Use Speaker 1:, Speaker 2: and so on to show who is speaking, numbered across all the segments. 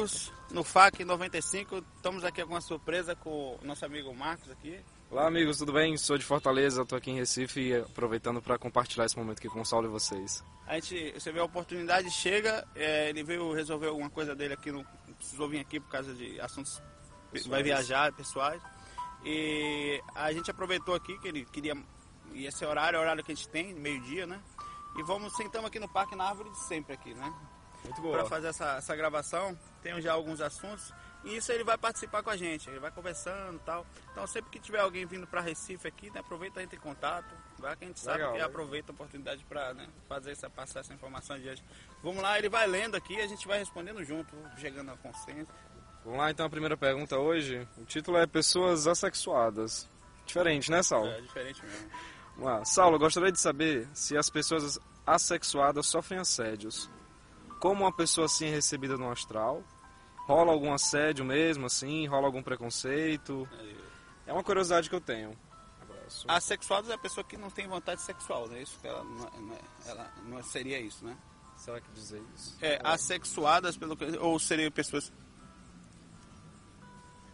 Speaker 1: Amigos, no FAC 95 estamos aqui com uma surpresa com o nosso amigo Marcos aqui.
Speaker 2: Olá amigos, tudo bem? Sou de Fortaleza, estou aqui em Recife e aproveitando para compartilhar esse momento aqui com o Saulo e vocês.
Speaker 1: A gente, você vê a oportunidade, chega, é, ele veio resolver alguma coisa dele aqui, não precisou vir aqui por causa de assuntos,
Speaker 2: Pessoais.
Speaker 1: vai viajar, pessoais. E a gente aproveitou aqui que ele queria, e esse horário é o horário que a gente tem, meio-dia, né? E vamos, sentamos aqui no parque, na árvore de sempre aqui, né? Para fazer essa, essa gravação. Tenho já alguns assuntos. E isso ele vai participar com a gente. Ele vai conversando e tal. Então sempre que tiver alguém vindo para Recife aqui, né, aproveita, entra em contato. Vai que a gente sabe
Speaker 2: Legal,
Speaker 1: que
Speaker 2: legal.
Speaker 1: aproveita a oportunidade para né, fazer essa, passar essa informação adiante. Vamos lá, ele vai lendo aqui e a gente vai respondendo junto, chegando a consenso.
Speaker 2: Vamos lá então a primeira pergunta hoje. O título é Pessoas Assexuadas. Diferente, né, Saulo?
Speaker 1: É diferente mesmo.
Speaker 2: Vamos lá. Saulo, gostaria de saber se as pessoas assexuadas sofrem assédios. Como uma pessoa assim é recebida no astral? Rola algum assédio mesmo, assim? Rola algum preconceito? É uma curiosidade que eu tenho. Abraço.
Speaker 1: Assexuados é a pessoa que não tem vontade sexual, não é isso? Ela não, é- não é- ela não seria isso, né?
Speaker 2: Será que dizer isso?
Speaker 1: É, assexuadas, pelo que, ou seriam pessoas.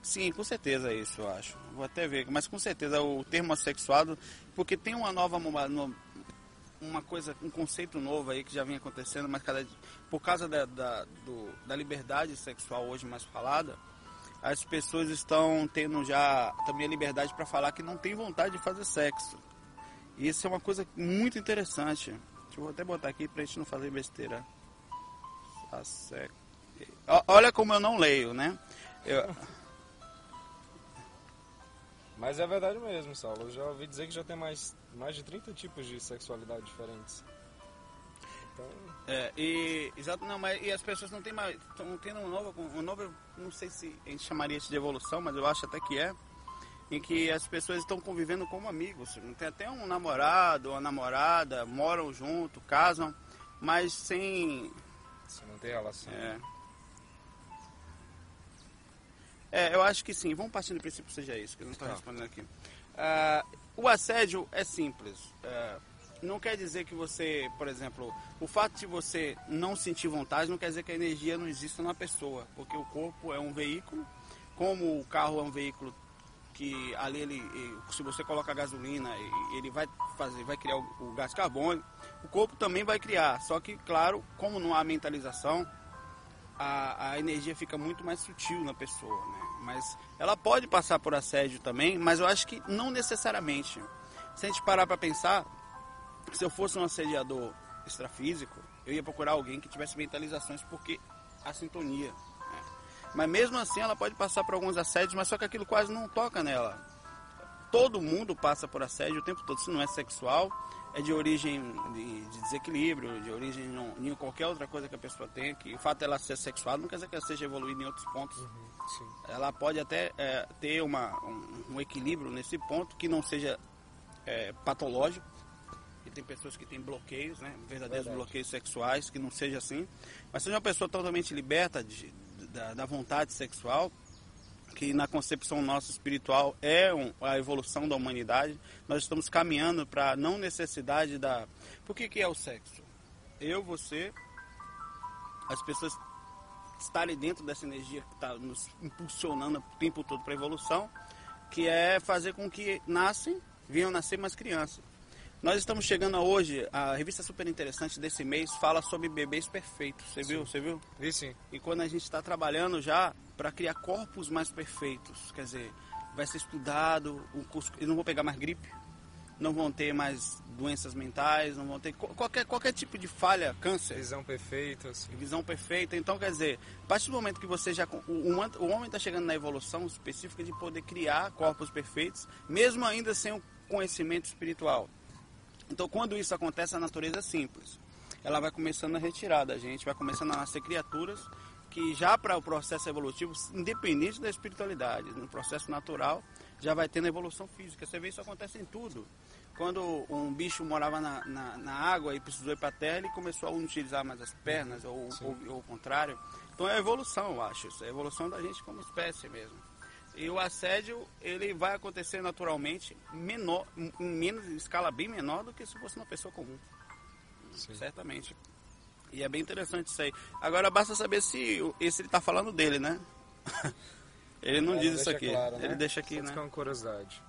Speaker 1: Sim, com certeza é isso, eu acho. Vou até ver, mas com certeza o termo assexuado, porque tem uma nova uma coisa, um conceito novo aí que já vem acontecendo, mas cada por causa da, da, do- da liberdade sexual hoje mais falada, as pessoas estão tendo já também a liberdade para falar que não tem vontade de fazer sexo. E isso é uma coisa muito interessante. Deixa eu até botar aqui pra gente não fazer besteira. Olha como eu não leio, né? Eu-
Speaker 2: Mas é verdade mesmo, Saulo. Eu já ouvi dizer que já tem mais, mais de 30 tipos de sexualidade diferentes. Então,
Speaker 1: é, e, exato, não, mas e as pessoas não têm mais. Estão tendo um novo, um novo. Não sei se a gente chamaria isso de evolução, mas eu acho até que é. Em que as pessoas estão convivendo como amigos. Tem até um namorado, uma namorada, moram junto, casam, mas sem.
Speaker 2: se não tem relação.
Speaker 1: É. É, eu acho que sim. Vamos partir do princípio que seja isso, que eu não estou
Speaker 2: Tá.
Speaker 1: respondendo aqui. Ah, o assédio é simples. Ah, não quer dizer que você, por exemplo, o fato de você não sentir vontade não quer dizer que a energia não exista na pessoa, porque o corpo é um veículo, como o carro é um veículo que ali ele, se você coloca gasolina, ele vai fazer, vai criar o, o gás carbônico, o corpo também vai criar. Só que, claro, como não há mentalização, a, a energia fica muito mais sutil na pessoa, né? Mas ela pode passar por assédio também, mas eu acho que não necessariamente. Se a gente parar para pensar, se eu fosse um assediador extrafísico, eu ia procurar alguém que tivesse mentalizações, porque a sintonia. né? Mas mesmo assim, ela pode passar por alguns assédios, mas só que aquilo quase não toca nela. Todo mundo passa por assédio o tempo todo, se não é sexual, é de origem de, de desequilíbrio, de origem não- em qualquer outra coisa que a pessoa tenha, que o fato dela ser sexual não quer dizer que ela seja evoluída em outros pontos.
Speaker 2: Sim.
Speaker 1: Ela pode até é, ter uma, um, um equilíbrio nesse ponto que não seja é, patológico. E tem pessoas que têm bloqueios, né? verdadeiros
Speaker 2: Verdade.
Speaker 1: bloqueios sexuais, que não seja assim. Mas seja uma pessoa totalmente liberta de- da, da vontade sexual, que na concepção nossa espiritual é um- a evolução da humanidade. Nós estamos caminhando para a não necessidade da. Por que, que é o sexo? Eu, você, as pessoas estarem dentro dessa energia que está nos impulsionando o tempo todo para a evolução, que é fazer com que nascem, venham nascer mais crianças. Nós estamos chegando a hoje, a revista super interessante desse mês fala sobre bebês perfeitos. Você viu? Você viu?
Speaker 2: Vi sim.
Speaker 1: E quando a gente está trabalhando já para criar corpos mais perfeitos, quer dizer, vai ser estudado, o curso, eu não vou pegar mais gripe, não vão ter mais doenças mentais, não vão ter qualquer, qualquer tipo de falha, câncer,
Speaker 2: Visão perfeita, assim.
Speaker 1: visão perfeita. Então, quer dizer, a partir do momento que você já. O, o homem está chegando na evolução específica de poder criar corpos perfeitos, mesmo ainda sem o conhecimento espiritual. Então, quando isso acontece, a natureza é simples. Ela vai começando a retirar da gente, vai começando a nascer criaturas que já para o processo evolutivo, independente da espiritualidade, no processo natural, já vai tendo evolução física. Você vê isso acontece em tudo. Quando um bicho morava na, na, na água e precisou ir para a terra, ele começou a utilizar mais as pernas, ou, ou, ou o contrário. Então é a evolução, eu acho. Isso é a evolução da gente como espécie mesmo. E o assédio, ele vai acontecer naturalmente, menor, em menos, em escala bem menor do que se fosse uma pessoa comum.
Speaker 2: Sim.
Speaker 1: Certamente. E é bem interessante isso aí. Agora basta saber se esse ele tá falando dele, né? ele não
Speaker 2: É,
Speaker 1: diz isso aqui.
Speaker 2: claro, né?
Speaker 1: Ele deixa aqui,
Speaker 2: Só
Speaker 1: né?
Speaker 2: fica uma curiosidade.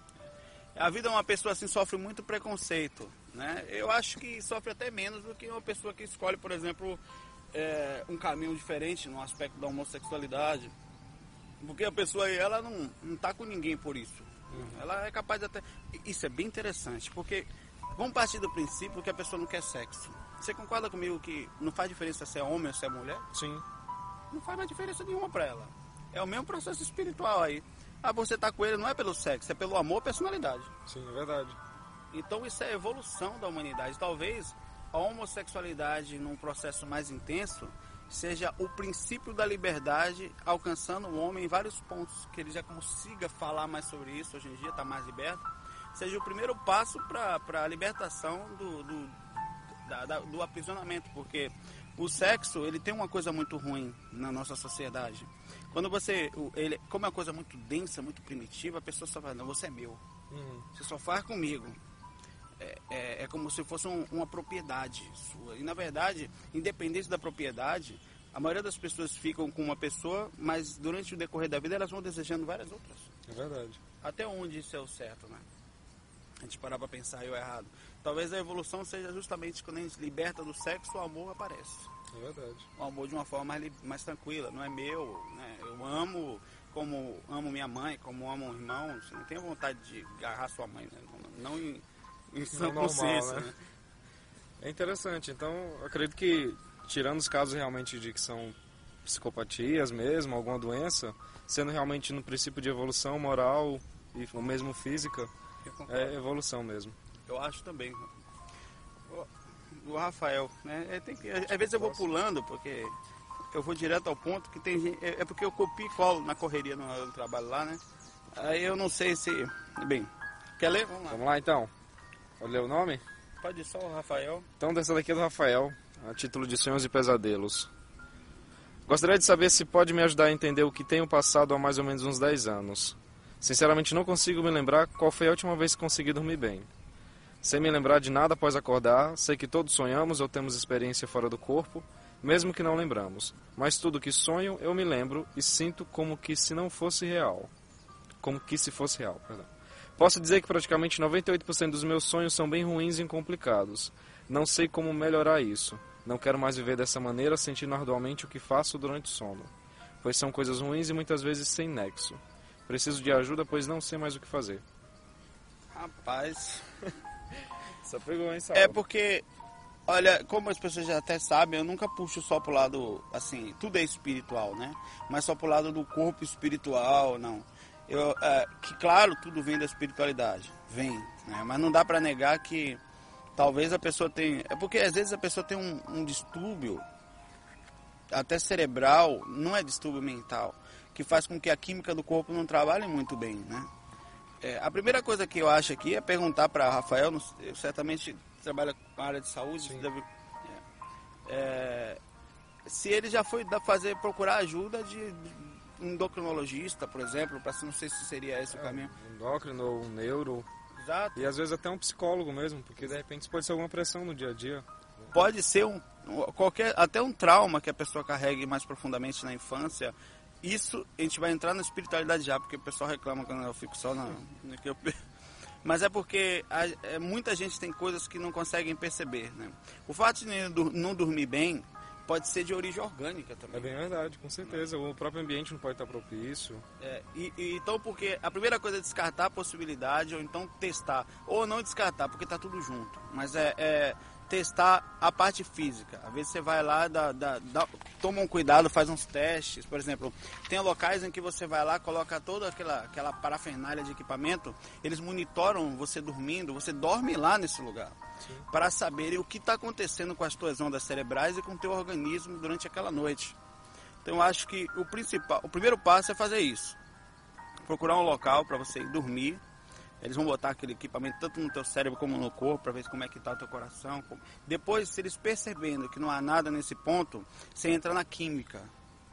Speaker 1: A vida de uma pessoa assim sofre muito preconceito, né? Eu acho que sofre até menos do que uma pessoa que escolhe, por exemplo, é, um caminho diferente no aspecto da homossexualidade. Porque a pessoa aí, ela não, não tá com ninguém por isso. Ela é capaz de até... Isso é bem interessante, porque vamos partir do princípio que a pessoa não quer sexo. Você concorda comigo que não faz diferença se é homem ou se é mulher?
Speaker 2: Sim.
Speaker 1: não faz mais diferença nenhuma para ela. É o mesmo processo espiritual aí. Ah, você tá com ele não é pelo sexo, é pelo amor, personalidade.
Speaker 2: Sim, é verdade.
Speaker 1: Então isso é a evolução da humanidade. Talvez a homossexualidade num processo mais intenso seja o princípio da liberdade alcançando o homem em vários pontos, que ele já consiga falar mais sobre isso, hoje em dia está mais liberto, seja o primeiro passo para a libertação do, do, da- da- do aprisionamento, porque o sexo ele tem uma coisa muito ruim na nossa sociedade. Quando você, ele, como é uma coisa muito densa, muito primitiva, a pessoa só fala, não, você é meu,
Speaker 2: Uhum.
Speaker 1: você só faz comigo. É, é- é como se fosse um- uma propriedade sua. E na verdade, independente da propriedade, a maioria das pessoas ficam com uma pessoa, mas durante o decorrer da vida elas vão desejando várias outras.
Speaker 2: É verdade.
Speaker 1: Até onde isso é o certo, né? A gente parar pra pensar e o errado. Talvez a evolução seja justamente quando a gente liberta do sexo, o amor aparece.
Speaker 2: É verdade.
Speaker 1: O amor de uma forma mais, mais tranquila, não é meu, né? Eu amo como amo minha mãe, como amo um irmão. Você não tem vontade de agarrar sua mãe, né? Não, não em, sã
Speaker 2: normal,
Speaker 1: consciência,
Speaker 2: né?
Speaker 1: né?
Speaker 2: É interessante. Então, eu acredito que, tirando os casos realmente de que são psicopatias mesmo, alguma doença, sendo realmente no princípio de evolução moral e ou mesmo física, é evolução mesmo.
Speaker 1: Eu acho também. O- O Rafael, né? É, tem que, às vezes eu vou pulando, porque eu vou direto ao ponto que tem gente. É, é porque eu copio e colo na correria no, no trabalho lá, né? Aí eu não sei se. Bem, quer ler? Vamos lá.
Speaker 2: Vamos lá então? Pode ler o nome?
Speaker 1: Pode ir só o Rafael.
Speaker 2: Então, dessa daqui é do Rafael, a título de Sonhos e Pesadelos. Gostaria de saber se pode me ajudar a entender o que tenho passado há mais ou menos uns 10 anos. Sinceramente, não consigo me lembrar qual foi a última vez que consegui dormir bem. Sem me lembrar de nada após acordar, sei que todos sonhamos ou temos experiência fora do corpo, mesmo que não lembramos. Mas tudo que sonho, eu me lembro e sinto como que se não fosse real. Como que se fosse real, perdão. Posso dizer que praticamente 98% dos meus sonhos são bem ruins e complicados. Não sei como melhorar isso. Não quero mais viver dessa maneira, sentindo arduamente o que faço durante o sono. Pois são coisas ruins e muitas vezes sem nexo. Preciso de ajuda, pois não sei mais o que fazer.
Speaker 1: Rapaz.
Speaker 2: Só pegou, hein,
Speaker 1: É porque, olha, como as pessoas já até sabem, eu nunca puxo só pro lado, assim, tudo é espiritual, né? Mas só pro lado do corpo espiritual, não. Eu, é, que claro, tudo vem da espiritualidade, vem, né? Mas não dá pra negar que talvez a pessoa tenha. É porque às vezes a pessoa tem um, um distúrbio, até cerebral, não é distúrbio mental, que faz com que a química do corpo não trabalhe muito bem, né? É, a primeira coisa que eu acho aqui é perguntar para Rafael, sei, certamente trabalha com a área de saúde, deve- é, é, se ele já foi fazer procurar ajuda de, de endocrinologista, por exemplo, para não sei se seria esse o caminho.
Speaker 2: Um endócrino ou um neuro.
Speaker 1: Exato.
Speaker 2: E às vezes até um psicólogo mesmo, porque de repente isso pode ser alguma pressão no dia a dia.
Speaker 1: Pode ser um qualquer até um trauma que a pessoa carregue mais profundamente na infância. Isso a gente vai entrar na espiritualidade já, porque o pessoal reclama quando eu fico só na, que eu mas é porque a- é, muita gente tem coisas que não conseguem perceber, né? O fato de não dormir bem pode ser de origem orgânica
Speaker 2: É
Speaker 1: também.
Speaker 2: bem verdade, com certeza. O próprio ambiente não pode estar propício.
Speaker 1: É, e, e então, porque a primeira coisa é descartar a possibilidade, ou então testar. Ou não descartar, porque tá tudo junto. Mas é, é testar a parte física. Às vezes você vai lá, dá, dá- dá- toma um cuidado, faz uns testes. Por exemplo, tem locais em que você vai lá, coloca toda aquela, aquela parafernália de equipamento, eles monitoram você dormindo, você dorme lá nesse lugar. Para saberem o que está acontecendo com as tuas ondas cerebrais e com o teu organismo durante aquela noite. Então eu acho que o principal, o primeiro passo é fazer isso procurar um local para você ir dormir. Eles vão botar aquele equipamento tanto no teu cérebro como no corpo para ver como é que tá o teu coração. Depois, se eles percebendo que não há nada nesse ponto, você entra na química.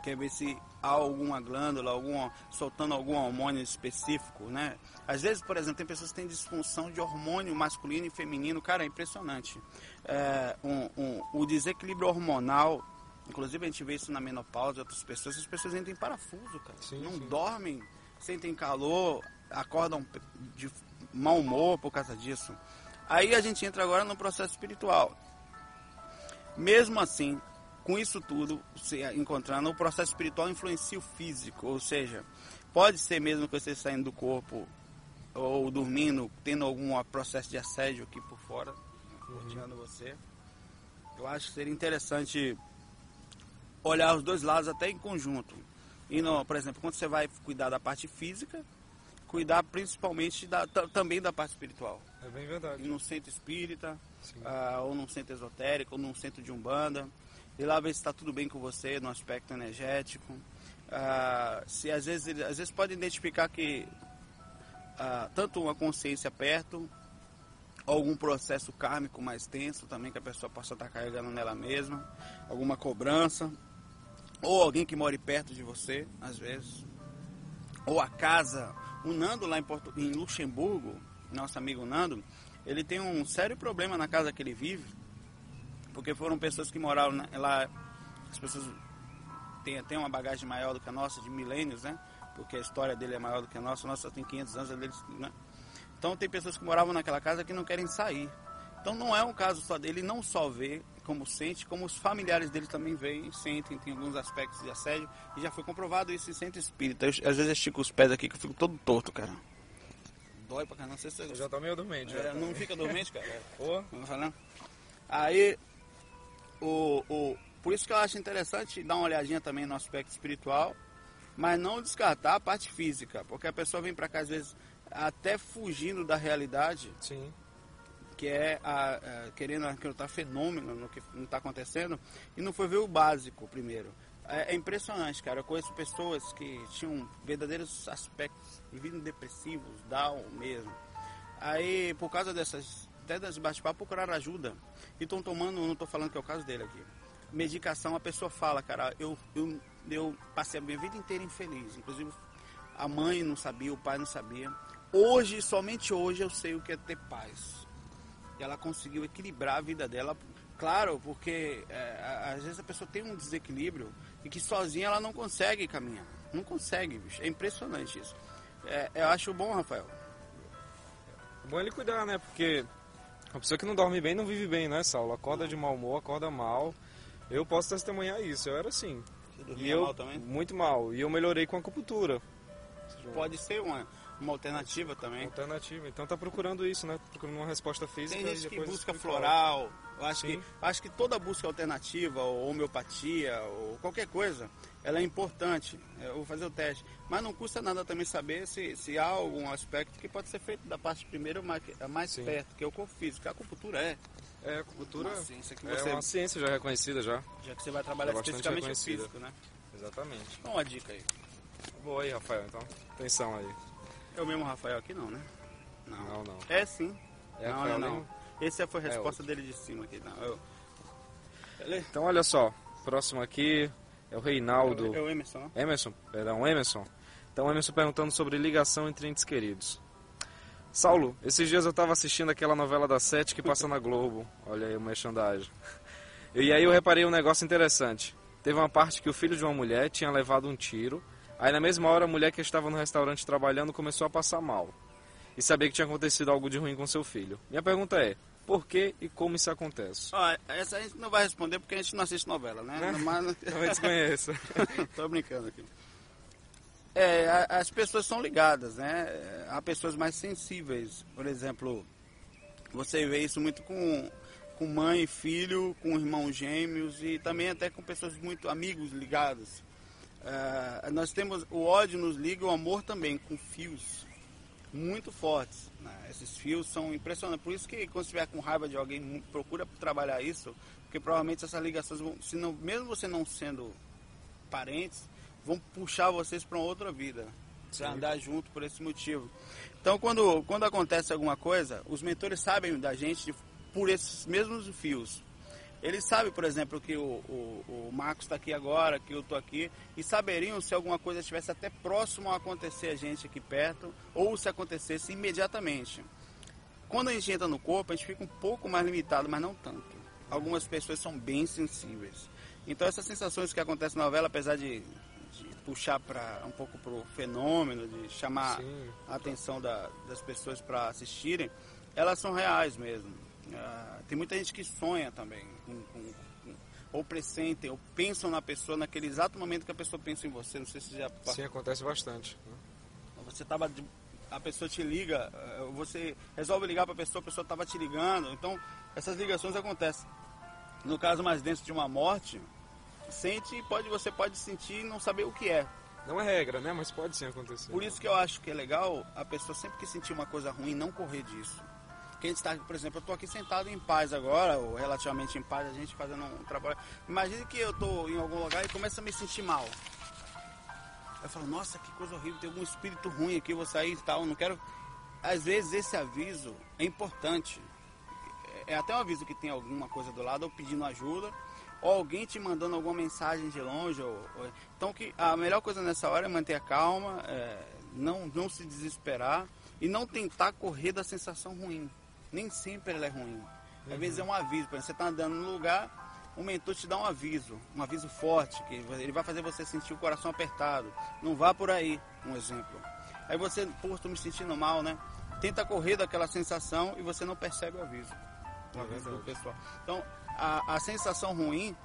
Speaker 1: Quer ver se há alguma glândula, algum, soltando algum hormônio específico, né? Às vezes, por exemplo, tem pessoas que têm disfunção de hormônio masculino e feminino. Cara, é impressionante. É, um- um- o desequilíbrio hormonal, inclusive a gente vê isso na menopausa de outras pessoas, as pessoas entram em parafuso, cara.
Speaker 2: Sim,
Speaker 1: não
Speaker 2: sim.
Speaker 1: dormem, sentem calor, acordam de mau humor por causa disso. Aí a gente entra agora no processo espiritual. Mesmo assim, com isso tudo, se encontrando, o processo espiritual influencia o físico, ou seja, pode ser mesmo que você saindo do corpo ou dormindo, tendo algum processo de assédio aqui por fora, rodeando você. Eu acho que seria interessante olhar os dois lados até em conjunto. E por exemplo, quando você vai cuidar da parte física, cuidar principalmente da, ta- também da parte espiritual.
Speaker 2: É bem verdade.
Speaker 1: num centro espírita, ah, ou num centro esotérico, ou num centro de umbanda. E lá ver se está tudo bem com você no aspecto energético. Ah, se às vezes, ele- às vezes pode identificar que ah, tanto uma consciência perto, ou algum processo kármico mais tenso também que a pessoa possa estar carregando nela mesma, alguma cobrança, ou alguém que more perto de você, às vezes, ou a casa. O Nando lá em, Porto, em Luxemburgo, nosso amigo Nando, ele tem um sério problema na casa que ele vive, porque foram pessoas que moraram lá, as pessoas têm, têm uma bagagem maior do que a nossa, de milênios, né? Porque a história dele é maior do que a nossa, a nossa tem 500 anos, a deles, né? Então tem pessoas que moravam naquela casa que não querem sair. Então não é um caso só dele, ele não só vê como sente, como os familiares dele também veem, sentem, tem alguns aspectos de assédio, e já foi comprovado isso em centro espírita. Eu, às vezes eu estico os pés aqui que eu fico todo torto, cara. Dói pra caramba, não sei se
Speaker 2: Eu
Speaker 1: você
Speaker 2: já tá meio dormente.
Speaker 1: é, não fica dormente, cara.
Speaker 2: Pô,
Speaker 1: Vamos falar? Aí, o, o, por isso que eu acho interessante dar uma olhadinha também no aspecto espiritual, mas não descartar a parte física, porque a pessoa vem pra cá às vezes até fugindo da realidade,
Speaker 2: sim.
Speaker 1: Que é a, a- querendo acreditar fenômeno no que não está acontecendo, e não foi ver o básico primeiro. É, é impressionante, cara. Eu conheço pessoas que tinham verdadeiros aspectos, viviam depressivos, down mesmo. Aí, por causa dessas, até das bate-papo, procuraram ajuda. E estão tomando, não estou falando que é o caso dele aqui. Medicação, a pessoa fala, cara, eu, eu, eu passei a minha vida inteira infeliz. Inclusive, a mãe não sabia, o pai não sabia. Hoje, somente hoje, eu sei o que é ter paz. E ela conseguiu equilibrar a vida dela. Claro, porque é, às vezes a pessoa tem um desequilíbrio e que sozinha ela não consegue caminhar. Não consegue, bicho. É impressionante isso. É, eu acho bom, Rafael.
Speaker 2: É bom ele cuidar, né? Porque uma pessoa que não dorme bem não vive bem, né, Saulo? Acorda de mau humor, acorda mal. Eu posso testemunhar isso, eu era assim.
Speaker 1: Você
Speaker 2: E
Speaker 1: dormia
Speaker 2: eu,
Speaker 1: mal também?
Speaker 2: Muito mal. E eu melhorei com a acupuntura.
Speaker 1: Pode ser uma, uma alternativa também.
Speaker 2: Alternativa. Então tá procurando isso, né? Procurando uma resposta física
Speaker 1: Tem gente que busca floral. Eu acho que, acho que toda busca alternativa, ou homeopatia, ou qualquer coisa, ela é importante. Eu vou fazer o teste. Mas não custa nada também saber se, se há algum aspecto que pode ser feito da parte primeiro mais, mais
Speaker 2: Sim.
Speaker 1: perto, que é o corpo físico. A acupuntura é.
Speaker 2: É, a acupuntura
Speaker 1: Uma ciência que
Speaker 2: é
Speaker 1: você-
Speaker 2: uma ciência já reconhecida já.
Speaker 1: Já que você vai trabalhar
Speaker 2: É
Speaker 1: especificamente o físico, né?
Speaker 2: Exatamente.
Speaker 1: Dá uma dica aí.
Speaker 2: Boa aí, Rafael, então. Atenção aí.
Speaker 1: É o mesmo Rafael aqui não, né? Não.
Speaker 2: Não, não.
Speaker 1: É sim.
Speaker 2: É
Speaker 1: não,
Speaker 2: Rafael
Speaker 1: não, não. Essa foi a
Speaker 2: É
Speaker 1: resposta dele de cima aqui. Não, eu...
Speaker 2: Então olha só, próximo aqui é o Reinaldo.
Speaker 1: É o Emerson.
Speaker 2: Emerson, perdão, Emerson. Então, Emerson perguntando sobre ligação entre entes queridos. Saulo, esses dias eu tava assistindo aquela novela da Sete que passa na Globo. Olha aí o merchandising. E aí eu reparei um negócio interessante. Teve uma parte que o filho de uma mulher tinha levado um tiro. Aí na mesma hora a mulher que estava no restaurante trabalhando começou a passar mal. E sabia que tinha acontecido algo de ruim com seu filho. Minha pergunta é, Por que e como isso acontece?
Speaker 1: Essa a gente não vai responder porque a gente não assiste novela, né?
Speaker 2: Né?
Speaker 1: Mas...
Speaker 2: Talvez desconheça.
Speaker 1: Tô brincando aqui. É, a- as pessoas são ligadas, né? Há pessoas mais sensíveis. Por exemplo, você vê isso muito com, com mãe e filho, com irmãos gêmeos e também até com pessoas muito amigos ligados. É, nós temos o ódio nos liga, o amor também, com fios muito fortes. né? Esses fios são impressionantes. Por isso que quando você estiver com raiva de alguém, procura trabalhar isso, porque provavelmente essas ligações vão, se não, mesmo você não sendo parentes, vão puxar vocês para uma outra vida. Para andar junto por esse motivo. Então, quando, quando acontece alguma coisa, os mentores sabem da gente de- por esses mesmos fios. Eles sabem, por exemplo, que o, o, o Marcos está aqui agora, que eu estou aqui, e saberiam se alguma coisa estivesse até próximo a acontecer a gente aqui perto, ou se acontecesse imediatamente. Quando a gente entra no corpo, a gente fica um pouco mais limitado, mas não tanto. Algumas pessoas são bem sensíveis. Então essas sensações que acontecem na novela, apesar de, de puxar para um pouco para o fenômeno, de chamar
Speaker 2: Sim.
Speaker 1: a atenção da- das pessoas para assistirem, elas são reais mesmo. Ah, tem muita gente que sonha também, com- com- com- ou pressentem, ou pensam na pessoa naquele exato momento que a pessoa pensa em você. Não sei se já
Speaker 2: Sim, acontece bastante. né?
Speaker 1: você tava de- a pessoa te liga, eh, você resolve ligar para a pessoa, a pessoa estava te ligando. Então, essas ligações acontecem. No caso mais denso de uma morte, sente pode você pode sentir e não saber o que é.
Speaker 2: Não é regra, né? Mas pode sim acontecer.
Speaker 1: Por isso que eu acho que é legal a pessoa sempre que sentir uma coisa ruim não correr disso. Que a gente está, por exemplo, eu estou aqui sentado em paz agora, ou relativamente em paz, a gente fazendo um trabalho. Imagine que eu estou em algum lugar e começo a me sentir mal. Eu falo, nossa, que coisa horrível, tem algum espírito ruim aqui, vou sair e tal, não quero. Às vezes esse aviso é importante. É até um aviso que tem alguma coisa do lado, ou pedindo ajuda, ou alguém te mandando alguma mensagem de longe. Ou- Então que a melhor coisa nessa hora é manter a calma, é, não, não se desesperar e não tentar correr da sensação ruim. Nem sempre ela é ruim. Às vezes é um aviso, por exemplo, você está andando no lugar, o mentor te dá um aviso, um aviso forte, que ele vai fazer você sentir o coração apertado. Não vá por aí, um exemplo. Aí você, pô, estou me sentindo mal, né? Tenta correr daquela sensação e você não percebe o aviso. O
Speaker 2: É
Speaker 1: aviso do
Speaker 2: verdade.
Speaker 1: pessoal. Então, a, a sensação ruim,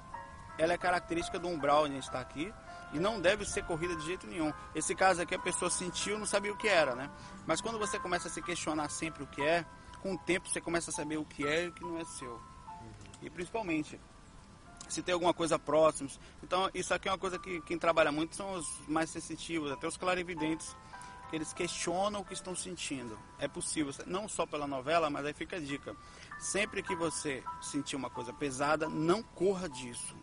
Speaker 1: ela é característica do umbral onde a gente está aqui e não deve ser corrida de jeito nenhum. Esse caso aqui a pessoa sentiu, não sabia o que era, né? Mas quando você começa a se questionar sempre o que é, com o tempo você começa a saber o que é e o que não é seu. E principalmente, se tem alguma coisa próxima. Então, isso aqui é uma coisa que quem trabalha muito são os mais sensitivos, até os clarividentes, que eles questionam o que estão sentindo. É possível, não só pela novela, mas aí fica a dica. Sempre que você sentir uma coisa pesada, não corra disso.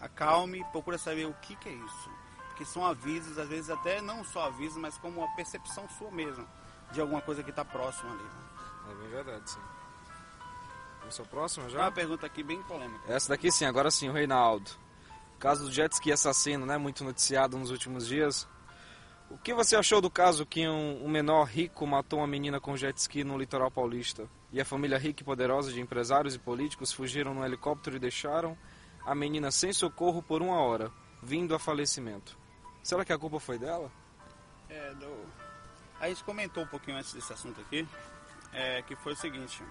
Speaker 1: Acalme, procura saber o que, que é isso. Porque são avisos, às vezes até não só avisos, mas como uma percepção sua mesmo, de alguma coisa que está próxima ali. né?
Speaker 2: É bem verdade, sim. Vamos ao próximo
Speaker 1: Já uma
Speaker 2: já?
Speaker 1: pergunta aqui bem polêmica.
Speaker 2: Essa daqui sim, agora sim, o Reinaldo. Caso do jet ski assassino, né? Muito noticiado nos últimos dias. O que você achou do caso que um, um menor rico matou uma menina com jet ski no litoral paulista? E a família rica e poderosa de empresários e políticos fugiram no helicóptero e deixaram a menina sem socorro por uma hora, vindo a falecimento. Será que a culpa foi dela?
Speaker 1: É, do... A gente comentou um pouquinho antes desse assunto aqui, é, que foi o seguinte.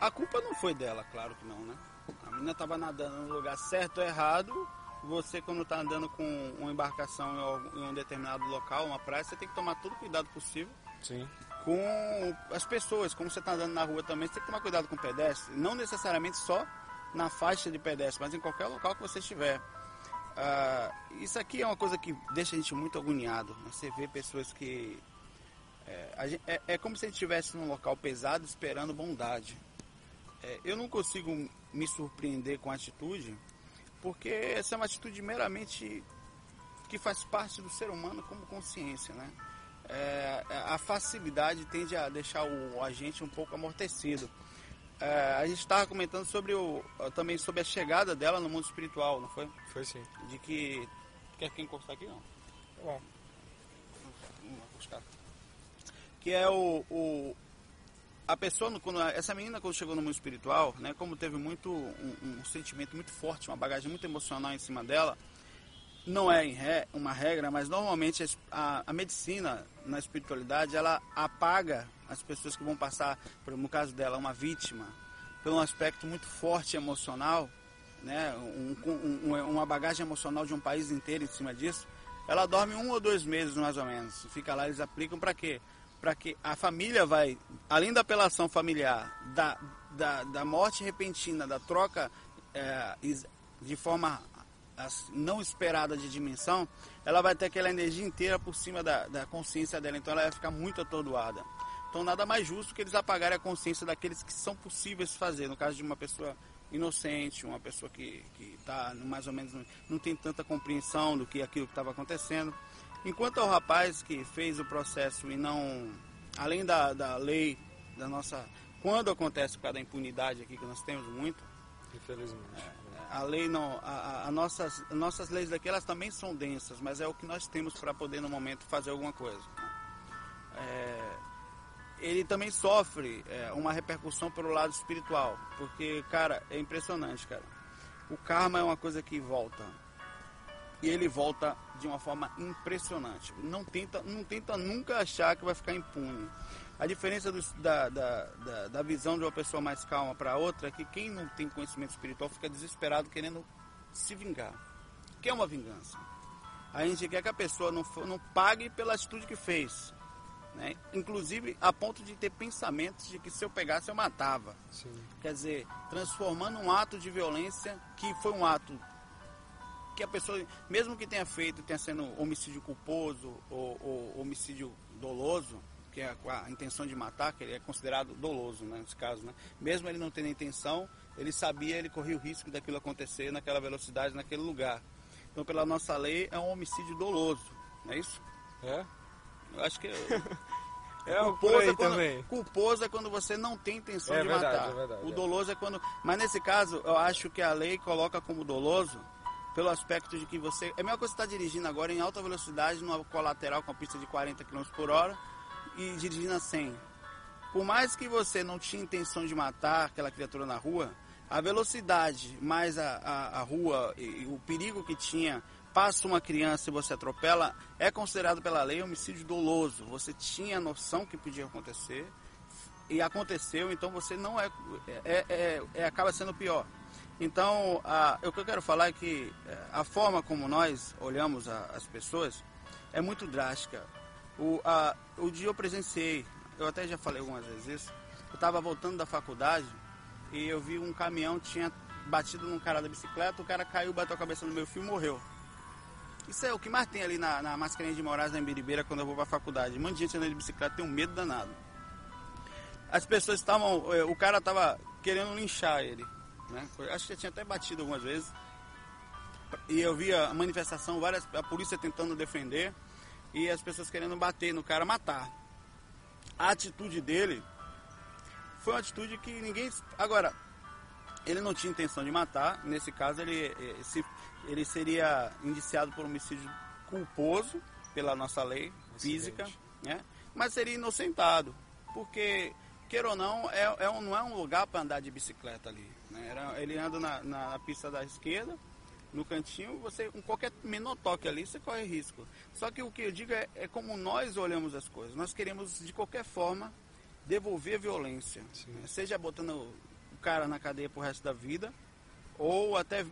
Speaker 1: A culpa não foi dela, claro que não, né? A menina estava nadando no lugar certo ou errado. Você, quando está andando com uma embarcação em um determinado local, uma praia, você tem que tomar todo o cuidado possível
Speaker 2: Sim.
Speaker 1: com as pessoas. Como você está andando na rua também, você tem que tomar cuidado com o pedestre. Não necessariamente só na faixa de pedestre, mas em qualquer local que você estiver. Ah, isso aqui é uma coisa que deixa a gente muito agoniado. né? Você vê pessoas que. É, a gen- é- é como se a gente estivesse num local pesado esperando bondade. É, eu não consigo me surpreender com a atitude, porque essa é uma atitude meramente que faz parte do ser humano como consciência, né? É, a facilidade tende a deixar o agente um pouco amortecido. É, a gente estava comentando sobre o, também sobre a chegada dela no mundo espiritual, não foi?
Speaker 2: Foi sim.
Speaker 1: De que. Quer que encostar aqui? Não.
Speaker 2: Tá bom.
Speaker 1: Vamos encostar. Que é o. o a pessoa, quando, essa menina, quando chegou no mundo espiritual, né, como teve muito um, um sentimento muito forte, uma bagagem muito emocional em cima dela, não é uma regra, mas normalmente a, a, medicina na espiritualidade ela apaga as pessoas que vão passar, por, no caso dela, uma vítima, por um aspecto muito forte emocional, né, um, um, uma bagagem emocional de um país inteiro em cima disso. Ela dorme um ou dois meses mais ou menos. Fica lá, eles aplicam para quê? Para que a família vai, além da apelação familiar, da, da, da morte repentina, da troca é, de forma não esperada de dimensão, ela vai ter aquela energia inteira por cima da, da consciência dela, então ela vai ficar muito atordoada. Então nada mais justo que eles apagarem a consciência daqueles que são possíveis fazer. No caso de uma pessoa inocente, uma pessoa que está mais ou menos não tem tanta compreensão do que aquilo que estava acontecendo. Enquanto ao rapaz que fez o processo e não, além da, da lei, da nossa, quando acontece por causa da impunidade aqui que nós temos muito,
Speaker 2: infelizmente.
Speaker 1: A lei não, a, a, nossas, nossas leis daqui elas também são densas, mas é o que nós temos para poder no momento fazer alguma coisa. É, ele também sofre é, uma repercussão pelo lado espiritual, porque cara é impressionante, cara. O karma é uma coisa que volta e ele volta de uma forma impressionante. Não tenta, não tenta nunca achar que vai ficar impune. A diferença do, da, da, da, da, visão de uma pessoa mais calma para outra é que quem não tem conhecimento espiritual fica desesperado querendo se vingar. Que é uma vingança. A gente quer que a pessoa não, não pague pela atitude que fez. Né? Inclusive a ponto de ter pensamentos de que se eu pegasse eu matava. Sim. Quer dizer, transformando um ato de violência que foi um ato que a pessoa, mesmo que tenha feito, tenha sendo homicídio culposo ou, ou homicídio doloso, que é a, a, intenção de matar, que ele é considerado doloso, né, nesse caso, né? Mesmo ele não tendo a intenção, ele sabia, ele corria o risco daquilo acontecer naquela velocidade, naquele lugar. Então, pela nossa lei, é um homicídio doloso, não é isso?
Speaker 2: É?
Speaker 1: Eu acho que...
Speaker 2: É, culposo,
Speaker 1: é
Speaker 2: quando, também.
Speaker 1: culposo é quando você não tem intenção
Speaker 2: é
Speaker 1: de
Speaker 2: verdade,
Speaker 1: matar.
Speaker 2: É verdade,
Speaker 1: o
Speaker 2: é.
Speaker 1: doloso é quando. Mas nesse caso, eu acho que a lei coloca como doloso pelo aspecto de que você. É coisa que você está dirigindo agora em alta velocidade, numa colateral com a pista de 40 km por hora e dirigindo a 100. Por mais que você não tinha intenção de matar aquela criatura na rua, a velocidade mais a, a, a rua e, e, o perigo que tinha, passa uma criança e você atropela, é considerado pela lei homicídio doloso. Você tinha noção que podia acontecer e aconteceu, então você não é, é, é, é acaba sendo pior. Então, a, o que eu quero falar é que é, a forma como nós olhamos a, as pessoas é muito drástica. O, a, o dia eu presenciei, eu até já falei algumas vezes isso, eu estava voltando da faculdade e eu vi um caminhão tinha batido num cara da bicicleta, o cara caiu, bateu a cabeça no meu fio e morreu. Isso é o que mais tem ali na, na de Moraes, na Embiribeira, quando eu vou para a faculdade. Um monte de gente andando de bicicleta tem um medo danado. As pessoas estavam, eh, o cara estava querendo linchar ele. Né? Acho que já tinha até batido algumas vezes. E eu vi a manifestação, várias, a polícia tentando defender e as pessoas querendo bater no cara, matar. A atitude dele foi uma atitude que ninguém. Agora, ele não tinha intenção de matar, nesse caso ele, eh, ele seria indiciado por homicídio culposo pela nossa lei física, né? mas seria inocentado, porque, queira ou não, é, é um, não é um lugar para andar de bicicleta ali. Né? Era, ele anda na, na, pista da esquerda, no cantinho, você com qualquer menor toque ali, você corre risco. Só que o que eu digo é, é como nós olhamos as coisas. Nós queremos, de qualquer forma, devolver violência. Né? Seja botando o cara na cadeia pro resto da vida, ou até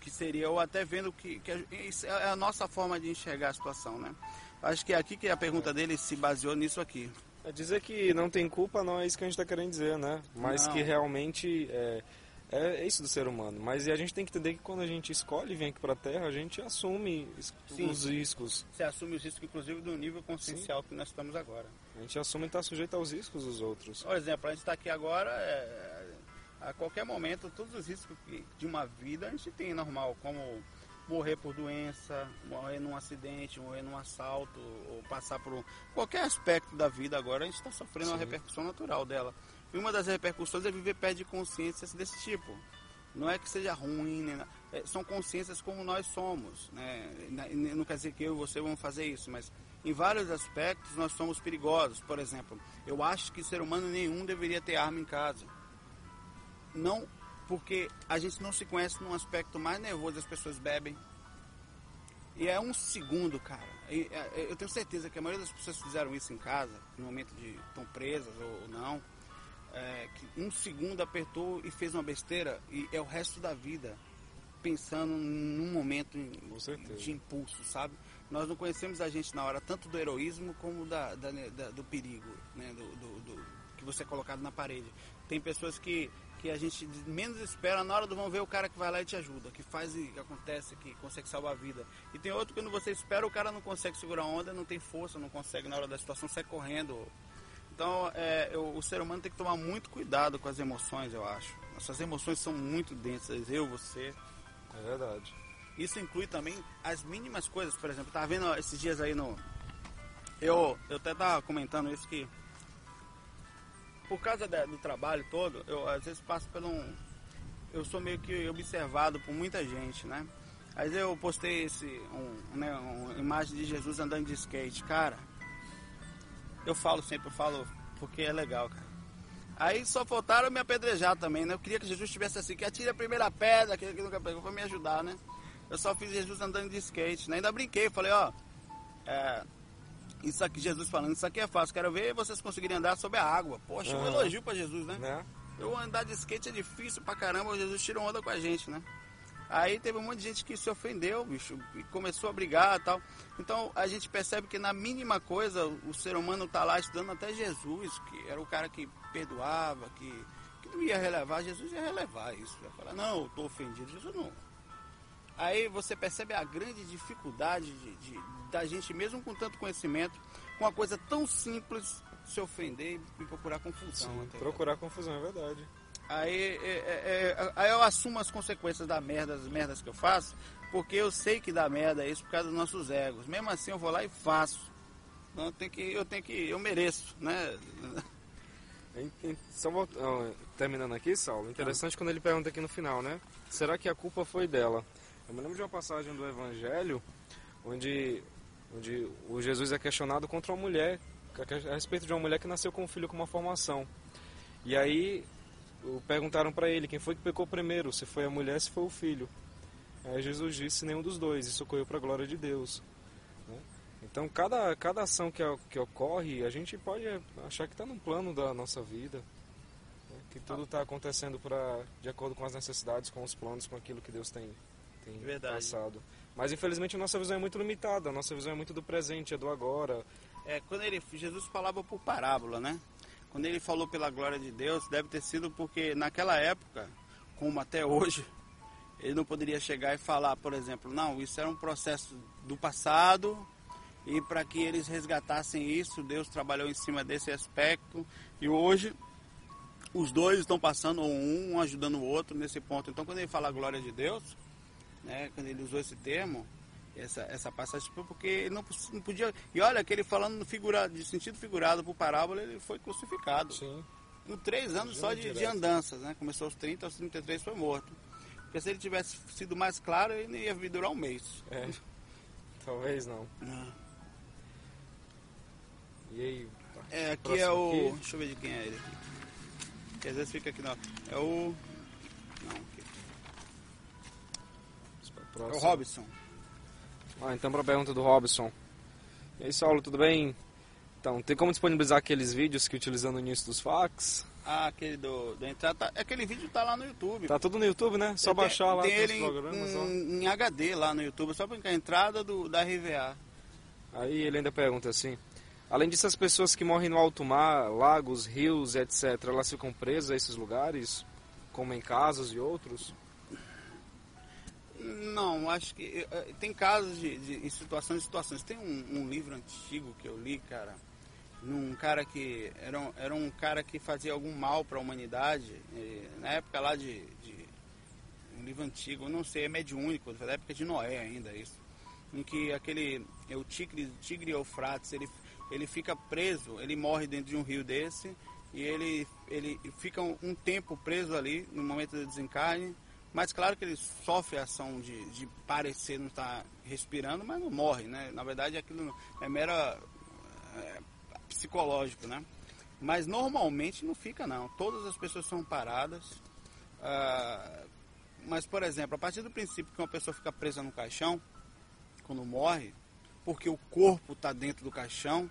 Speaker 1: que seria, ou até vendo que, que é a nossa forma de enxergar a situação, né? Acho que é aqui que a pergunta dele se baseou nisso aqui.
Speaker 2: É dizer que não tem culpa não é isso que a gente está querendo dizer, né? Mas não. que realmente é, é isso do ser humano. Mas a gente tem que entender que quando a gente escolhe vir aqui para a Terra, a gente assume Sim. os riscos.
Speaker 1: Você assume os riscos, inclusive, do nível consciencial Sim. que nós estamos agora.
Speaker 2: A gente assume estar sujeito aos riscos dos outros.
Speaker 1: Por exemplo, a gente está aqui agora, é, a qualquer momento, todos os riscos de uma vida a gente tem normal, como morrer por doença, morrer num acidente, morrer num assalto, ou passar por qualquer aspecto da vida agora, a gente está sofrendo Sim. uma repercussão natural dela. E uma das repercussões é viver perto de consciências desse tipo. Não é que seja ruim, né? são consciências como nós somos. Né? Não quer dizer que eu e você vamos fazer isso, mas em vários aspectos nós somos perigosos. Por exemplo, eu acho que ser humano nenhum deveria ter arma em casa. Não porque a gente não se conhece num aspecto mais nervoso, as pessoas bebem. E é um segundo, cara. E, é, eu tenho certeza que a maioria das pessoas fizeram isso em casa, no momento de estão presas ou não. É, que um segundo apertou e fez uma besteira e é o resto da vida pensando num momento de impulso, sabe? Nós não conhecemos a gente na hora tanto do heroísmo como da, da, da do perigo, né? Do, do, do, que você é colocado na parede. Tem pessoas que que a gente menos espera, na hora do vão ver o cara que vai lá e te ajuda, que faz e que acontece, que consegue salvar a vida. E tem outro que quando você espera, o cara não consegue segurar a onda, não tem força, não consegue na hora da situação sair correndo. Então, é, eu, o ser humano tem que tomar muito cuidado com as emoções, eu acho. Nossas emoções são muito densas, eu, você.
Speaker 2: É verdade.
Speaker 1: Isso inclui também as mínimas coisas, por exemplo, tava vendo esses dias aí no. Eu, eu até tava comentando isso que por causa do trabalho todo, eu às vezes passo por um. Eu sou meio que observado por muita gente, né? Aí eu postei esse, um, né, uma imagem de Jesus andando de skate. Cara, eu falo sempre, eu falo porque é legal, cara. Aí só faltaram me apedrejar também, né? Eu queria que Jesus estivesse assim, que atire a primeira pedra, aquele que nunca pegou, para me ajudar, né? Eu só fiz Jesus andando de skate, né? Ainda brinquei, falei, ó, é, isso aqui, Jesus falando, isso aqui é fácil, quero ver vocês conseguirem andar sobre a água. Poxa, uhum. um elogio para Jesus, né? né? Eu andar de skate é difícil pra caramba, Jesus tira onda com a gente, né? Aí teve um monte de gente que se ofendeu, bicho, e começou a brigar e tal. Então a gente percebe que na mínima coisa o ser humano tá lá estudando até Jesus, que era o cara que perdoava, que, que não ia relevar, Jesus ia relevar isso. Ia falar, não, eu tô ofendido, Jesus não. Aí você percebe a grande dificuldade de, de da gente, mesmo com tanto conhecimento, com uma coisa tão simples, se ofender e procurar confusão. Sim,
Speaker 2: procurar confusão, é verdade.
Speaker 1: Aí, é, é, é, aí eu assumo as consequências da merda, das merdas que eu faço, porque eu sei que dá merda isso por causa dos nossos egos. Mesmo assim eu vou lá e faço. Então eu tenho que, eu tenho que, eu mereço, né?
Speaker 2: Só terminando aqui, Saulo, interessante quando ele pergunta aqui no final, né? Será que a culpa foi dela? Eu me lembro de uma passagem do Evangelho onde onde o Jesus é questionado contra uma mulher, a respeito de uma mulher que nasceu com um filho com uma formação. E aí perguntaram para ele quem foi que pecou primeiro, se foi a mulher, se foi o filho. Aí Jesus disse nenhum dos dois, isso ocorreu para a glória de Deus. Né? Então cada, cada ação que, que ocorre, a gente pode achar que está num plano da nossa vida, né? que tudo está acontecendo pra, de acordo com as necessidades, com os planos, com aquilo que Deus tem, tem Verdade. passado. Mas infelizmente a nossa visão é muito limitada, a nossa visão é muito do presente, é do agora.
Speaker 1: É, quando ele, Jesus falava por parábola, né? Quando ele falou pela glória de Deus, deve ter sido porque naquela época, como até hoje, ele não poderia chegar e falar, por exemplo, não, isso era um processo do passado e para que eles resgatassem isso, Deus trabalhou em cima desse aspecto e hoje os dois estão passando um ajudando o outro nesse ponto. Então, quando ele fala a glória de Deus, né, quando ele usou esse termo, essa, essa passagem, porque ele não, não podia. E olha que ele falando figurado, de sentido figurado por parábola, ele foi crucificado. Sim. Com três anos só de, de, andanças, né? Começou aos 30, aos 33 foi morto. Porque se ele tivesse sido mais claro, ele ia durar um mês.
Speaker 2: É. Talvez não. não. E aí?
Speaker 1: É, aqui é o. Aqui. Deixa eu ver de quem é ele aqui. Porque às vezes fica aqui, não. É o. Próximo. É o Robson.
Speaker 2: Ah, então para a pergunta do Robson. E aí, Saulo, tudo bem? Então, tem como disponibilizar aqueles vídeos que utilizando o início dos fax?
Speaker 1: Ah, aquele do, do entrada, tá, aquele vídeo tá lá no YouTube.
Speaker 2: Tá tudo no YouTube, né? Só baixar lá
Speaker 1: tem ele em, em, em, HD lá no YouTube, só para a entrada do, da RVA.
Speaker 2: Aí ele ainda pergunta assim: além disso, as pessoas que morrem no alto mar, lagos, rios, etc., elas ficam presas a esses lugares, como em casas e outros?
Speaker 1: Não, acho que uh, tem casos de, de, situações e situações. Tem um, um, livro antigo que eu li, cara, num cara que era um, era um cara que fazia algum mal para a humanidade, e, na época lá de, de, um livro antigo, não sei, é mediúnico, da época de Noé ainda isso, em que aquele é o tigre, tigre Eufrates, ele ele fica preso, ele morre dentro de um rio desse e ele ele fica um, um tempo preso ali no momento do desencarne mas claro que ele sofre a ação de, de parecer não estar respirando, mas não morre, né? Na verdade aquilo é mera é, psicológico, né? Mas normalmente não fica não. Todas as pessoas são paradas. Ah, mas, por exemplo, a partir do princípio que uma pessoa fica presa no caixão, quando morre, porque o corpo está dentro do caixão,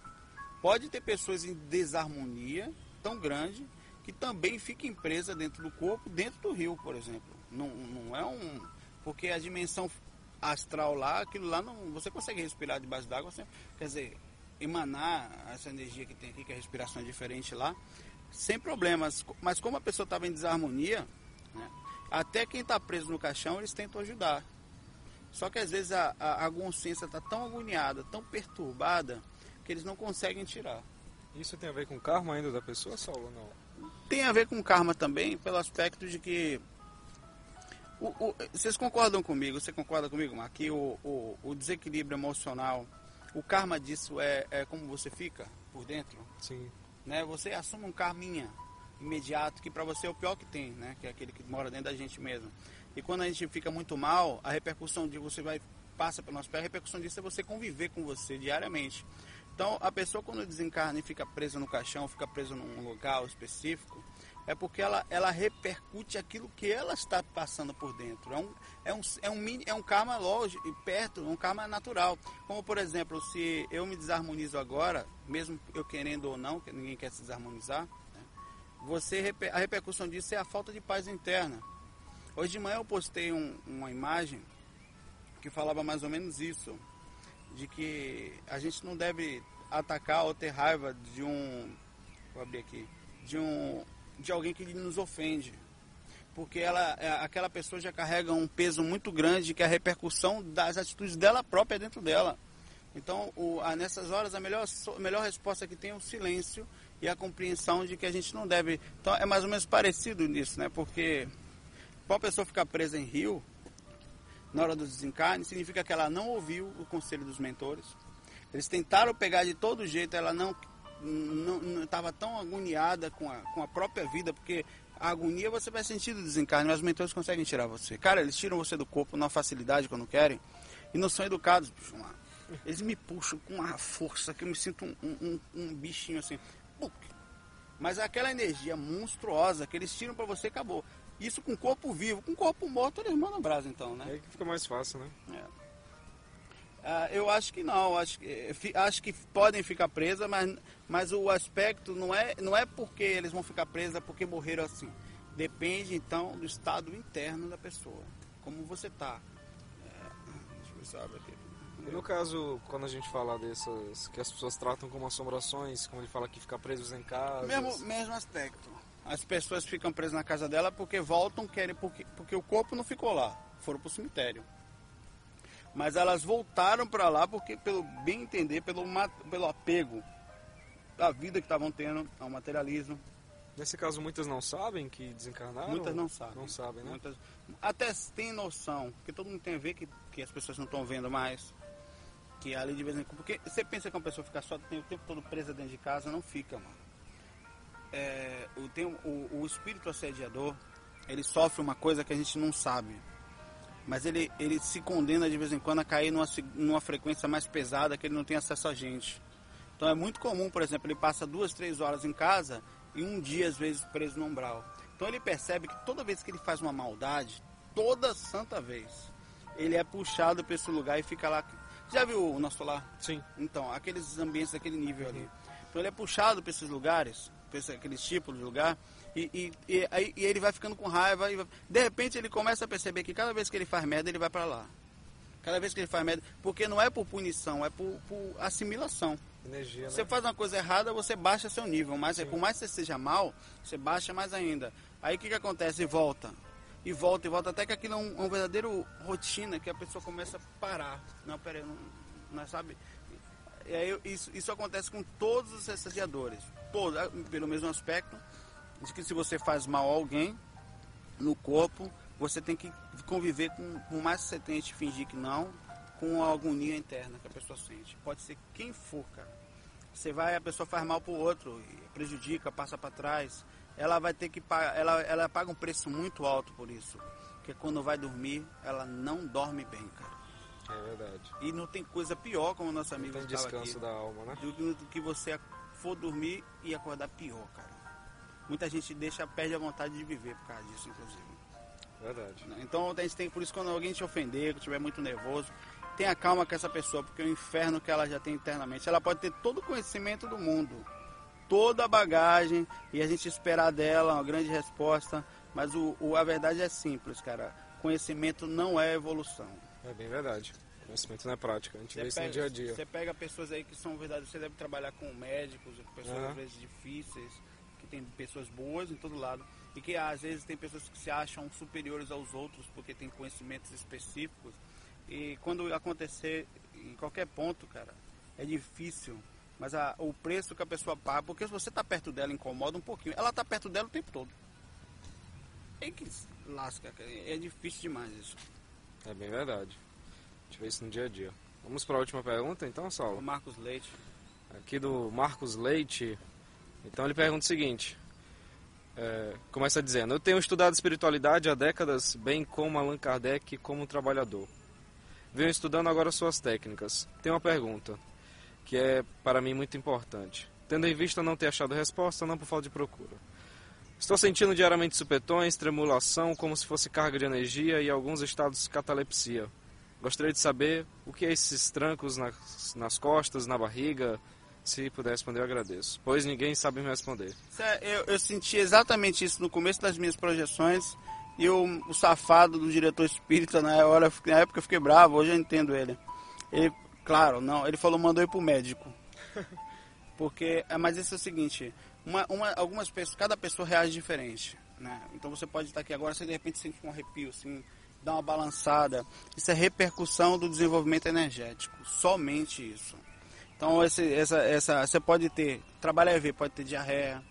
Speaker 1: pode ter pessoas em desarmonia tão grande que também fiquem presas dentro do corpo, dentro do rio, por exemplo. Não, não é um. Porque a dimensão astral lá, aquilo lá não. Você consegue respirar debaixo d'água, quer dizer, emanar essa energia que tem aqui, que a respiração é diferente lá, sem problemas. Mas como a pessoa estava em desarmonia, né, até quem está preso no caixão, eles tentam ajudar. Só que às vezes a, a, a consciência está tão agoniada, tão perturbada, que eles não conseguem tirar.
Speaker 2: Isso tem a ver com o karma ainda da pessoa, Saulo, não?
Speaker 1: Tem a ver com karma também, pelo aspecto de que. O, o, vocês concordam comigo? Você concorda comigo, Mar? Que o, o, desequilíbrio emocional, o karma disso é, é como você fica por dentro?
Speaker 2: Sim.
Speaker 1: Né? Você assume um karminha imediato, que para você é o pior que tem, né? Que é aquele que mora dentro da gente mesmo. E quando a gente fica muito mal, a repercussão de você vai passa pelo nosso pé, a repercussão disso é você conviver com você diariamente. Então, a pessoa quando desencarna e fica presa no caixão, fica presa num local específico, é porque ela, ela repercute aquilo que ela está passando por dentro. É um, é um, é um, é um karma lógico, perto, um karma natural. Como, por exemplo, se eu me desarmonizo agora, mesmo eu querendo ou não, que ninguém quer se desarmonizar, né, você, a repercussão disso é a falta de paz interna. Hoje de manhã eu postei um, uma imagem que falava mais ou menos isso, de que a gente não deve atacar ou ter raiva de um, vou abrir aqui, de um, de alguém que nos ofende, porque ela, é, aquela pessoa já carrega um peso muito grande que é a repercussão das atitudes dela própria dentro dela. Então, o, a, nessas horas, a melhor, a melhor resposta que tem é o silêncio e a compreensão de que a gente não deve. Então, é mais ou menos parecido nisso, né? Porque para uma pessoa ficar presa em rio, na hora do desencarne, significa que ela não ouviu o conselho dos mentores. Eles tentaram pegar de todo jeito, ela não estava tão agoniada com a, com a própria vida, porque a agonia você vai sentir do desencarne, mas os mentores conseguem tirar você. Cara, eles tiram você do corpo na facilidade quando querem e não são educados. Eles me puxam com uma força que eu me sinto um, um, um bichinho assim. Mas aquela energia monstruosa que eles tiram para você acabou. Isso com corpo vivo. Com corpo morto, eles mandam brasa, então, né?
Speaker 2: É que fica mais fácil, né?
Speaker 1: É. Ah, eu acho que não. Acho que, acho que podem ficar presas, mas, mas o aspecto não é, não é porque eles vão ficar presas, é porque morreram assim. Depende, então, do estado interno da pessoa. Como você está. É,
Speaker 2: no caso, quando a gente fala dessas que as pessoas tratam como assombrações, como ele fala que fica presos em casa.
Speaker 1: Mesmo, mesmo aspecto as pessoas ficam presas na casa dela porque voltam, querem, porque, porque o corpo não ficou lá, foram para o cemitério. Mas elas voltaram para lá porque, pelo bem entender, pelo, pelo apego da vida que estavam tendo ao materialismo.
Speaker 2: Nesse caso, muitas não sabem que desencarnaram?
Speaker 1: Muitas não sabem.
Speaker 2: Não sabem, né?
Speaker 1: Muitas, até tem noção, porque todo mundo tem a ver que, que as pessoas não estão vendo mais. Que ali de vez em quando. Porque você pensa que uma pessoa fica só tem o tempo todo presa dentro de casa, não fica, mano é, o, tem, o, o espírito assediador, ele sofre uma coisa que a gente não sabe. Mas ele, ele se condena de vez em quando a cair numa, numa frequência mais pesada que ele não tem acesso a gente. Então é muito comum, por exemplo, ele passa duas, três horas em casa e um dia, às vezes, preso no umbral. Então ele percebe que toda vez que ele faz uma maldade, toda santa vez, ele é puxado para esse lugar e fica lá. Já viu o nosso lar?
Speaker 2: Sim.
Speaker 1: Então, aqueles ambientes daquele nível ali. Então ele é puxado para esses lugares aqueles tipos de lugar, e, e, e, aí, e ele vai ficando com raiva, e de repente ele começa a perceber que cada vez que ele faz merda, ele vai para lá. Cada vez que ele faz merda, porque não é por punição, é por, por assimilação.
Speaker 2: Energia,
Speaker 1: você
Speaker 2: né?
Speaker 1: faz uma coisa errada, você baixa seu nível, mas é, por mais que você seja mal, você baixa mais ainda. Aí o que, que acontece? E volta. E volta, e volta, até que aquilo é um, um verdadeiro rotina que a pessoa começa a parar. Não, peraí, não, não é, sabe? E aí, isso, isso acontece com todos os assediadores todo, é, pelo mesmo aspecto, de que se você faz mal a alguém no corpo, você tem que conviver com, por mais que você tente fingir que não, com a agonia interna que a pessoa sente. Pode ser quem for, cara. Você vai, a pessoa faz mal pro outro, prejudica, passa para trás. Ela vai ter que pagar, ela, ela paga um preço muito alto por isso. Porque quando vai dormir, ela não dorme bem, cara.
Speaker 2: É verdade.
Speaker 1: E não tem coisa pior, como nosso amigo
Speaker 2: não tem descanso
Speaker 1: aqui,
Speaker 2: da alma, né?
Speaker 1: Do, do que você for dormir e acordar pior, cara. Muita gente deixa, perde a vontade de viver por causa disso, inclusive.
Speaker 2: Verdade.
Speaker 1: Então a gente tem, por isso quando alguém te ofender, que estiver muito nervoso, tenha calma com essa pessoa, porque o inferno que ela já tem internamente, ela pode ter todo o conhecimento do mundo, toda a bagagem, e a gente esperar dela uma grande resposta, mas o, o a verdade é simples, cara. Conhecimento não é evolução.
Speaker 2: É bem verdade. Conhecimento não é prática, a gente
Speaker 1: Você
Speaker 2: vê isso no
Speaker 1: pega,
Speaker 2: dia a dia.
Speaker 1: você pega pessoas aí que são verdadeiras, você deve trabalhar com médicos, com pessoas
Speaker 2: Aham.
Speaker 1: às vezes difíceis, que tem pessoas boas em todo lado, e que às vezes tem pessoas que se acham superiores aos outros porque têm conhecimentos específicos. E quando acontecer em qualquer ponto, cara, é difícil. Mas a- o preço que a pessoa paga, porque se você tá perto dela incomoda um pouquinho, ela tá perto dela o tempo todo. É que lasca, cara. é difícil demais isso.
Speaker 2: É bem verdade. A gente vê isso no dia a dia. Vamos para a última pergunta então,
Speaker 1: O
Speaker 2: Saulo?
Speaker 1: Marcos Leite.
Speaker 2: Aqui do Marcos Leite. Então ele pergunta o seguinte. é, começa dizendo, eu tenho estudado espiritualidade há décadas, bem como Allan Kardec como trabalhador. Venho estudando agora suas técnicas. Tenho uma pergunta, que é para mim muito importante. Tendo em vista não ter achado resposta, não por falta de procura. Estou sentindo diariamente supetões, tremulação, como se fosse carga de energia e alguns estados de catalepsia. Gostaria de saber o que é esses trancos nas, nas costas, na barriga. Se puder responder, eu agradeço. Pois ninguém sabe me responder.
Speaker 1: É- Eu, eu senti exatamente isso no começo das minhas projeções. E o, o safado do diretor espírita, na, hora, na época eu fiquei bravo, hoje eu entendo ele. Ele, claro, não, ele falou, mandou ir pro médico. Porque, é, mas isso é o seguinte, uma, uma- algumas pessoas, cada pessoa reage diferente. Né? Então você pode estar aqui agora, você de repente sente um arrepio, assim, dá uma balançada. Isso é repercussão do desenvolvimento energético, somente isso. Então esse, essa, essa, você pode ter, trabalho é ver, pode ter diarreia,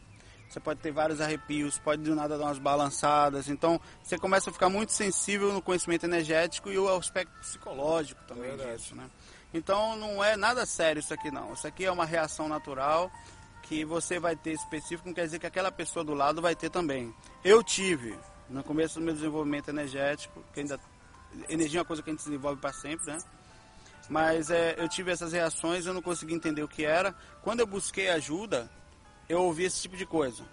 Speaker 1: você pode ter vários arrepios, pode do nada dar umas balançadas. Então você começa a ficar muito sensível no conhecimento energético e o aspecto psicológico também
Speaker 2: É
Speaker 1: disso, né? Então não é nada sério isso aqui não. Isso aqui é uma reação natural que você vai ter específico, não quer dizer que aquela pessoa do lado vai ter também. Eu tive no começo do meu desenvolvimento energético, que ainda energia é uma coisa que a gente desenvolve para sempre, né? Mas é, eu tive essas reações, eu não consegui entender o que era. Quando eu busquei ajuda, eu ouvi esse tipo de coisa.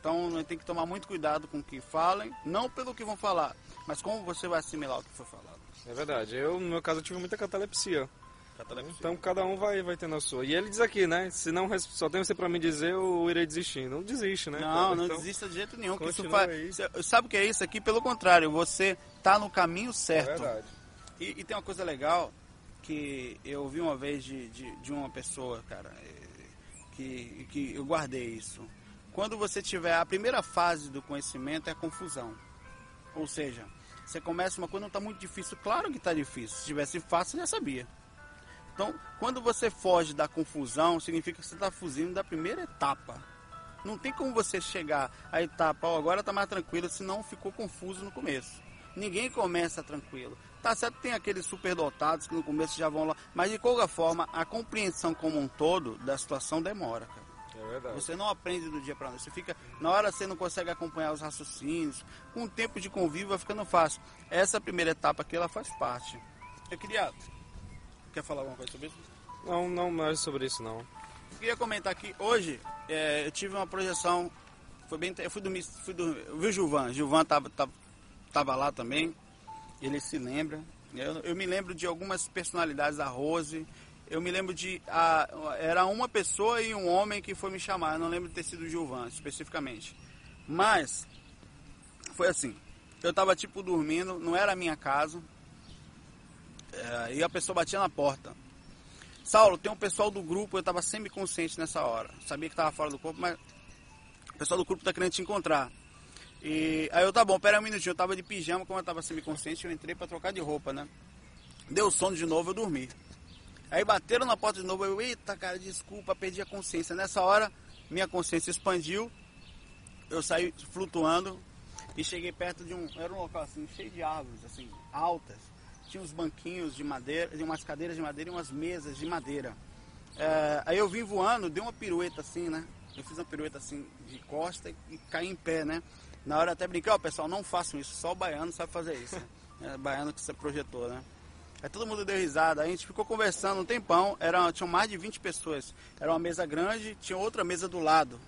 Speaker 1: Então tem que tomar muito cuidado com o que falem, não pelo que vão falar, mas como você vai assimilar o que foi falado.
Speaker 2: É verdade. Eu, no meu caso, eu tive muita catalepsia. Então cada um vai, vai tendo a sua. E ele diz aqui, né? Se não só tem você pra me dizer, eu irei desistir. Não desiste, né?
Speaker 1: Não,
Speaker 2: cara?
Speaker 1: não
Speaker 2: Então,
Speaker 1: desista de jeito nenhum. Que isso faz,
Speaker 2: aí.
Speaker 1: Sabe o que é isso aqui? Pelo contrário, você tá no caminho
Speaker 2: É
Speaker 1: certo.
Speaker 2: verdade.
Speaker 1: E, e tem uma coisa legal que eu ouvi uma vez de, de, de uma pessoa, cara, eh, que, que eu guardei isso. Quando você tiver a primeira fase do conhecimento é confusão. Ou seja, você começa uma coisa, não está muito difícil. Claro que está difícil. Se tivesse fácil, já sabia. Então, quando você foge da confusão, significa que você está fugindo da primeira etapa. Não tem como você chegar à etapa, ó, agora está mais tranquilo, senão ficou confuso no começo. Ninguém começa tranquilo. Tá certo, tem aqueles superdotados que no começo já vão lá, mas de qualquer forma, a compreensão como um todo da situação demora, cara.
Speaker 2: É verdade.
Speaker 1: Você não aprende do dia para noite. Você fica, na hora você não consegue acompanhar os raciocínios. Com o tempo de convívio vai ficando fácil. Essa primeira etapa aqui, ela faz parte. Eu queria. Quer falar alguma coisa sobre isso?
Speaker 2: Não, não mais sobre isso, não.
Speaker 1: Eu queria comentar aqui, hoje é, eu tive uma projeção. Foi bem. Eu fui dormir. Fui dormir eu vi o Gilvan. Gilvan tava, tava, tava lá também. Ele se lembra. Eu, eu me lembro de algumas personalidades da Rose. Eu me lembro de. A, era uma pessoa e um homem que foi me chamar. Eu não lembro de ter sido o Gilvan especificamente. Mas. Foi assim. Eu tava tipo dormindo, não era a minha casa. É, e a pessoa batia na porta. Saulo, tem um pessoal do grupo, eu estava semi-consciente nessa hora. Sabia que estava fora do corpo, mas o pessoal do grupo tá querendo te encontrar. E aí eu, tá bom, pera um minutinho, eu tava de pijama, como eu tava semi-consciente, eu entrei para trocar de roupa, né? Deu sono de novo, eu dormi. Aí bateram na porta de novo, eu, eita, cara, desculpa, perdi a consciência. Nessa hora, minha consciência expandiu, eu saí flutuando e cheguei perto de um, era um local assim, cheio de árvores, assim, altas. Tinha uns banquinhos de madeira, umas cadeiras de madeira e umas mesas de madeira. É, aí eu vim voando, dei uma pirueta assim, né? Eu fiz uma pirueta assim de costa e, e caí em pé, né? Na hora até brinquei, ó pessoal, não façam isso, só o baiano sabe fazer isso. né? É baiano que você projetou, né? Aí todo mundo deu risada, aí a gente ficou conversando um tempão, era, tinham mais de 20 pessoas. Era uma mesa grande, tinha outra mesa do lado,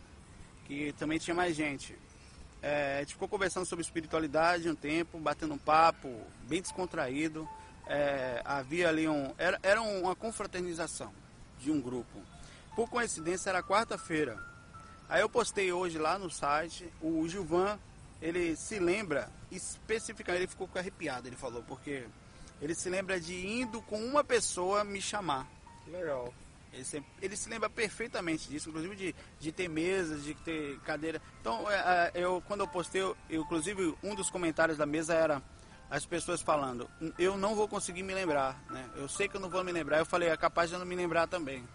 Speaker 1: que também tinha mais gente. É, a gente ficou conversando sobre espiritualidade um tempo, batendo um papo, bem descontraído. é, havia ali um. Era, era uma confraternização de um grupo. Por coincidência, era quarta-feira. Aí eu postei hoje lá no site, o Gilvan, ele se lembra especificamente, ele ficou arrepiado, ele falou, porque ele se lembra de indo com uma pessoa me chamar.
Speaker 2: Que legal.
Speaker 1: Ele se, ele se lembra perfeitamente disso, inclusive de, de ter mesas, de ter cadeira. Então, é, é, eu quando eu postei, eu, inclusive um dos comentários da mesa era as pessoas falando, eu não vou conseguir me lembrar, né? Eu sei que eu não vou me lembrar. Eu falei, é capaz de eu não me lembrar também.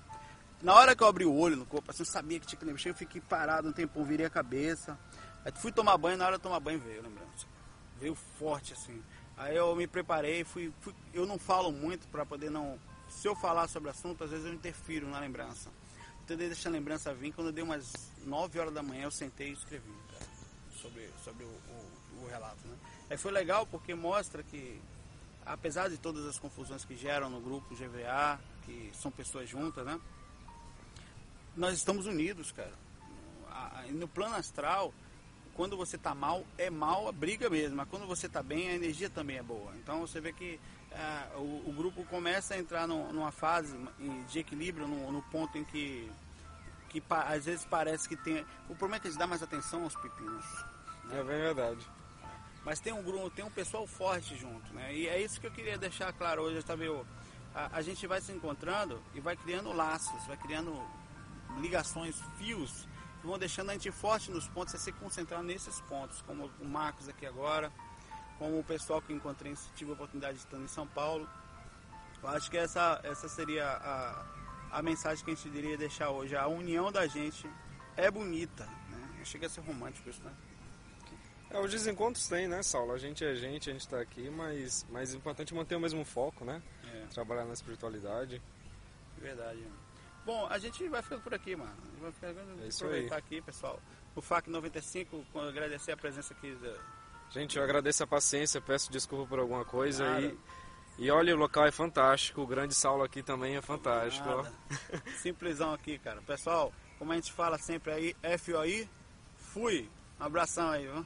Speaker 1: Na hora que eu abri o olho no corpo, assim, eu sabia que tinha que lembrar. Eu fiquei parado um tempão, virei a cabeça. Aí fui tomar banho, na hora de tomar banho veio, lembrança. Veio forte, assim. Aí eu me preparei, fui, fui eu não falo muito para poder não se eu falar sobre o assunto, às vezes eu interfiro na lembrança. Então deixa a lembrança vir. Quando deu umas 9 horas da manhã, eu sentei e escrevi cara, sobre, sobre o, o, o relato. Né? Aí foi legal porque mostra que, apesar de todas as confusões que geram no grupo GVA, que são pessoas juntas, né? Nós estamos unidos, cara. No plano astral, quando você está mal, é mal a briga mesmo. Mas quando você está bem, a energia também é boa. Então você vê que é, o, o, grupo começa a entrar no, numa fase de equilíbrio, no, no, ponto em que, que às vezes parece que tem. O problema é que eles dão mais atenção aos pepinos.
Speaker 2: Né? É verdade.
Speaker 1: Mas tem um grupo, tem um pessoal forte junto, né? E é isso que eu queria deixar claro hoje, tá vendo? A, a gente vai se encontrando e vai criando laços, vai criando ligações, fios, vão deixando a gente forte nos pontos, é se concentrar nesses pontos, como o Marcos aqui agora, com o pessoal que encontrei, tive a oportunidade de estar em São Paulo. Eu acho que essa, essa seria a, a mensagem que a gente deveria deixar hoje. A união da gente é bonita, né? Chega a ser romântico isso, né?
Speaker 2: É, os desencontros tem, né, Saulo? A gente é gente, a gente está aqui, mas importante é manter o mesmo foco, né? É. Trabalhar na espiritualidade.
Speaker 1: Verdade. Bom, a gente vai ficando por aqui, mano. Vai ficar,
Speaker 2: é
Speaker 1: aproveitar aí. aqui, pessoal. O FAC 95, agradecer a presença aqui da,
Speaker 2: Gente, eu agradeço a paciência, peço desculpa por alguma coisa e, e olha, o local é fantástico, o grande Saulo aqui também é fantástico.
Speaker 1: Simplesão aqui, cara. Pessoal, como a gente fala sempre aí, FOI, fui. Um abração aí, viu?